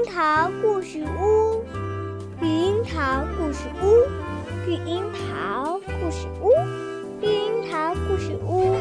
樱桃故事屋，绿樱桃故事屋，绿樱桃故事屋，绿樱桃故事屋。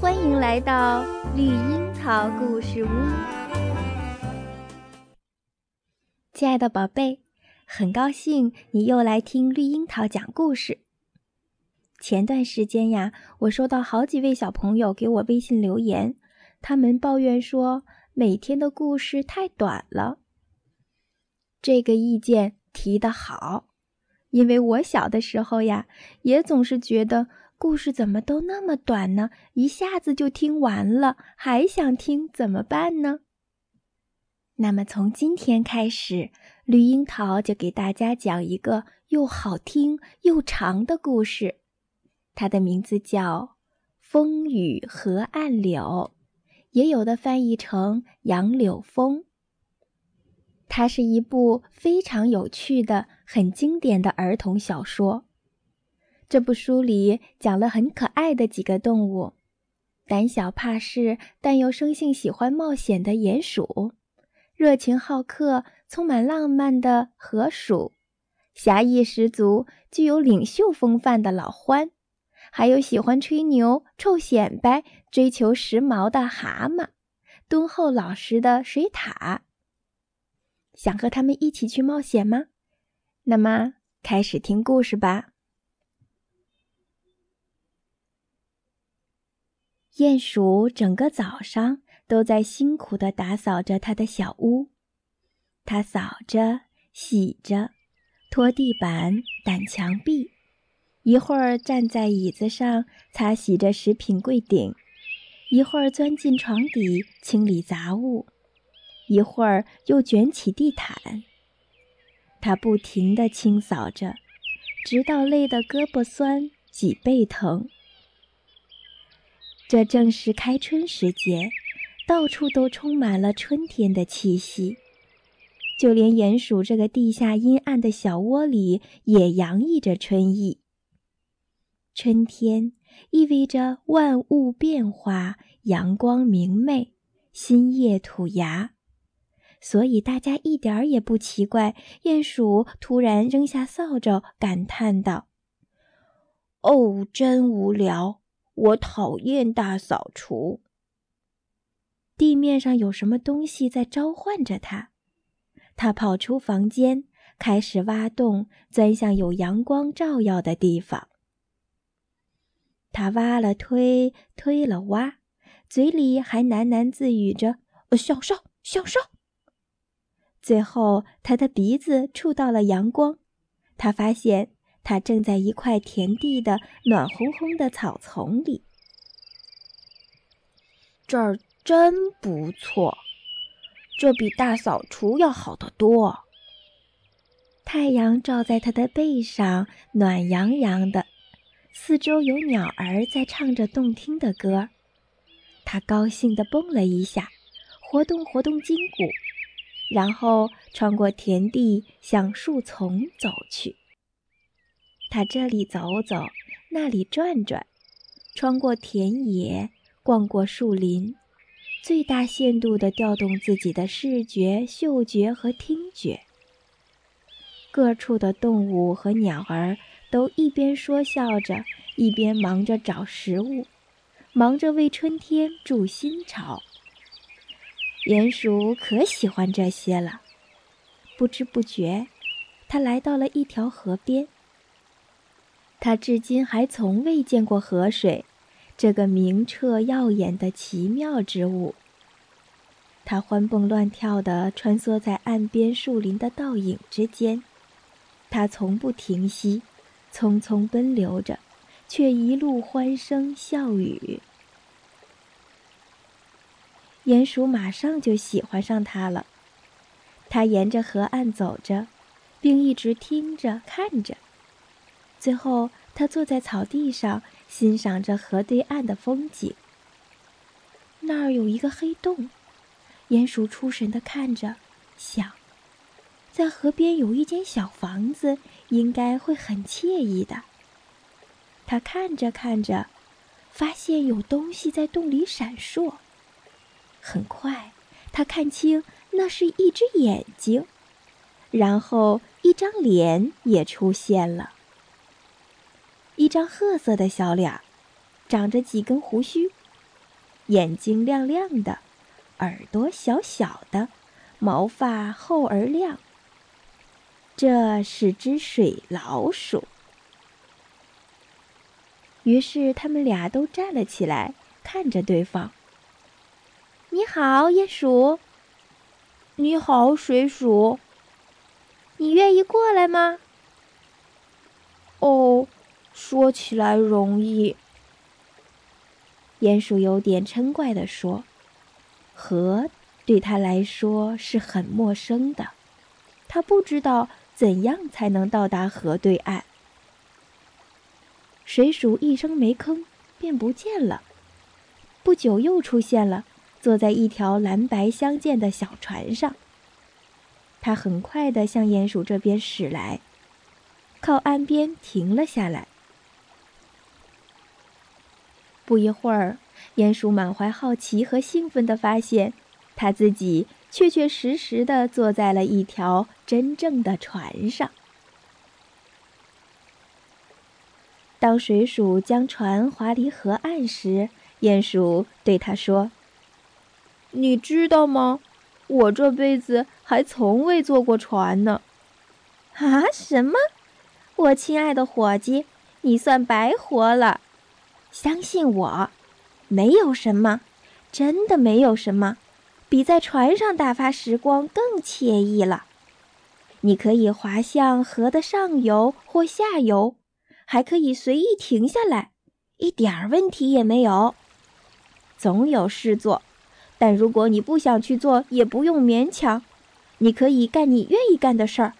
欢迎来到绿樱桃故事屋，亲爱的宝贝，很高兴你又来听绿樱桃讲故事。前段时间呀，我收到好几位小朋友给我微信留言，他们抱怨说每天的故事太短了。这个意见提得好，因为我小的时候呀，也总是觉得故事怎么都那么短呢？一下子就听完了，还想听怎么办呢？那么从今天开始，绿樱桃就给大家讲一个又好听又长的故事。它的名字叫《风雨河岸柳》，也有的翻译成《杨柳风》。它是一部非常有趣的、很经典的儿童小说。这部书里讲了很可爱的几个动物：胆小怕事但又生性喜欢冒险的鼹鼠，热情好客、充满浪漫的河鼠，侠义十足、具有领袖风范的老獾。还有喜欢吹牛、臭显摆、追求时髦的蛤蟆，敦厚老实的水獭。想和他们一起去冒险吗？那么开始听故事吧。鼹鼠整个早上都在辛苦地打扫着它的小屋，它扫着、洗着、拖地板、掸墙壁。一会儿站在椅子上擦洗着食品柜顶，一会儿钻进床底清理杂物，一会儿又卷起地毯。他不停地清扫着，直到累得胳膊酸、脊背疼。这正是开春时节，到处都充满了春天的气息，就连鼹鼠这个地下阴暗的小窝里也洋溢着春意。春天意味着万物变化，阳光明媚，新叶吐芽，所以大家一点儿也不奇怪。鼹鼠突然扔下扫帚，感叹道：“哦，真无聊！我讨厌大扫除。地面上有什么东西在召唤着他。”他跑出房间，开始挖洞，钻向有阳光照耀的地方。他挖了推，推了挖，嘴里还喃喃自语着：“向上，向上。”最后，他的鼻子触到了阳光，他发现他正在一块田地的暖烘烘的草丛里。这儿真不错，这比大扫除要好得多。太阳照在他的背上，暖洋洋的。四周有鸟儿在唱着动听的歌，他高兴地蹦了一下，活动活动筋骨，然后穿过田地向树丛走去。他这里走走，那里转转，穿过田野，逛过树林，最大限度地调动自己的视觉、嗅觉和听觉。各处的动物和鸟儿。都一边说笑着，一边忙着找食物，忙着为春天筑新巢。鼹鼠可喜欢这些了，不知不觉，它来到了一条河边。它至今还从未见过河水，这个明澈耀眼的奇妙之物。它欢蹦乱跳地穿梭在岸边树林的倒影之间，它从不停息。匆匆奔流着，却一路欢声笑语。鼹鼠马上就喜欢上它了。它沿着河岸走着，并一直听着、看着。最后，它坐在草地上，欣赏着河对岸的风景。那儿有一个黑洞，鼹鼠出神地看着，想。在河边有一间小房子，应该会很惬意的。他看着看着，发现有东西在洞里闪烁。很快，他看清那是一只眼睛，然后一张脸也出现了，一张褐色的小脸，长着几根胡须，眼睛亮亮的，耳朵小小的，毛发厚而亮。这是只水老鼠。于是他们俩都站了起来，看着对方。你好，鼹鼠。你好，水鼠。你愿意过来吗？哦，说起来容易。鼹鼠有点嗔怪地说：“河对他来说是很陌生的，他不知道。”怎样才能到达河对岸？水鼠一声没吭，便不见了。不久又出现了，坐在一条蓝白相间的小船上。它很快地向鼹鼠这边驶来，靠岸边停了下来。不一会儿，鼹鼠满怀好奇和兴奋地发现，他自己。确确实实的坐在了一条真正的船上。当水鼠将船划离河岸时，鼹鼠对他说：“你知道吗？我这辈子还从未坐过船呢。”“啊？什么？我亲爱的伙计，你算白活了。相信我，没有什么，真的没有什么。”比在船上打发时光更惬意了。你可以滑向河的上游或下游，还可以随意停下来，一点儿问题也没有。总有事做，但如果你不想去做，也不用勉强。你可以干你愿意干的事儿。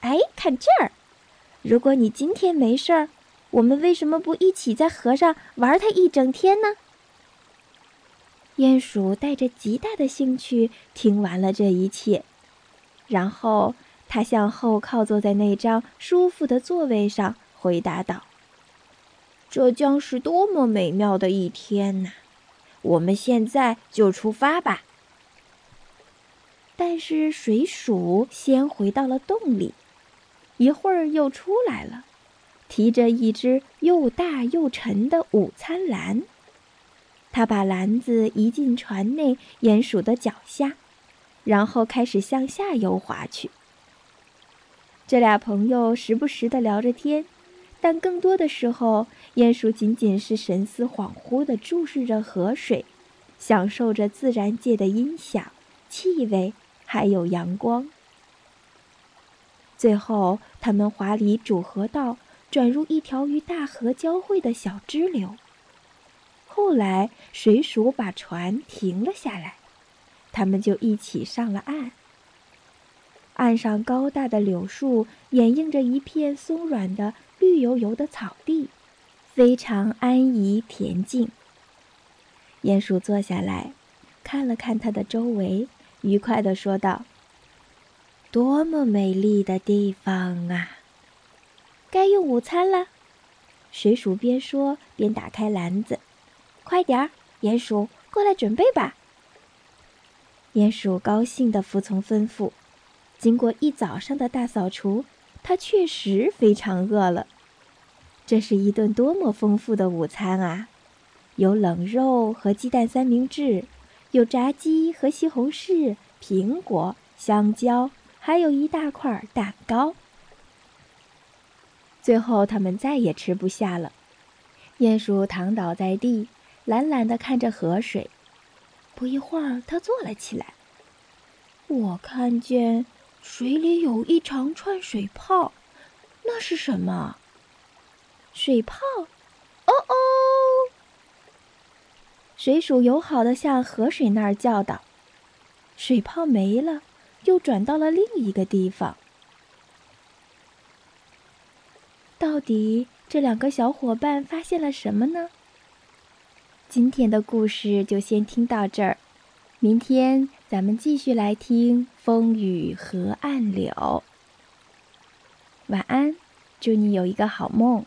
哎，看这儿！如果你今天没事儿，我们为什么不一起在河上玩它一整天呢？鼹鼠带着极大的兴趣听完了这一切，然后他向后靠坐在那张舒服的座位上，回答道：“这将是多么美妙的一天呐！我们现在就出发吧。”但是水鼠先回到了洞里，一会儿又出来了，提着一只又大又沉的午餐篮。他把篮子移进船内鼹鼠的脚下，然后开始向下游划去。这俩朋友时不时的聊着天，但更多的时候，鼹鼠仅仅是神思恍惚地注视着河水，享受着自然界的音响、气味，还有阳光。最后，他们划离主河道，转入一条与大河交汇的小支流。后来，水鼠把船停了下来，他们就一起上了岸。岸上高大的柳树掩映着一片松软的绿油油的草地，非常安逸恬静。鼹鼠坐下来，看了看它的周围，愉快地说道：“多么美丽的地方啊！该用午餐了。”水鼠边说边打开篮子。快点儿，鼹鼠，过来准备吧。鼹鼠高兴地服从吩咐。经过一早上的大扫除，它确实非常饿了。这是一顿多么丰富的午餐啊！有冷肉和鸡蛋三明治，有炸鸡和西红柿、苹果、香蕉，还有一大块蛋糕。最后，他们再也吃不下了。鼹鼠躺倒在地。懒懒的看着河水，不一会儿，他坐了起来。我看见水里有一长串水泡，那是什么？水泡？哦哦！水鼠友好的向河水那儿叫道：“水泡没了，又转到了另一个地方。到底这两个小伙伴发现了什么呢？”今天的故事就先听到这儿，明天咱们继续来听《风雨河岸柳》。晚安，祝你有一个好梦。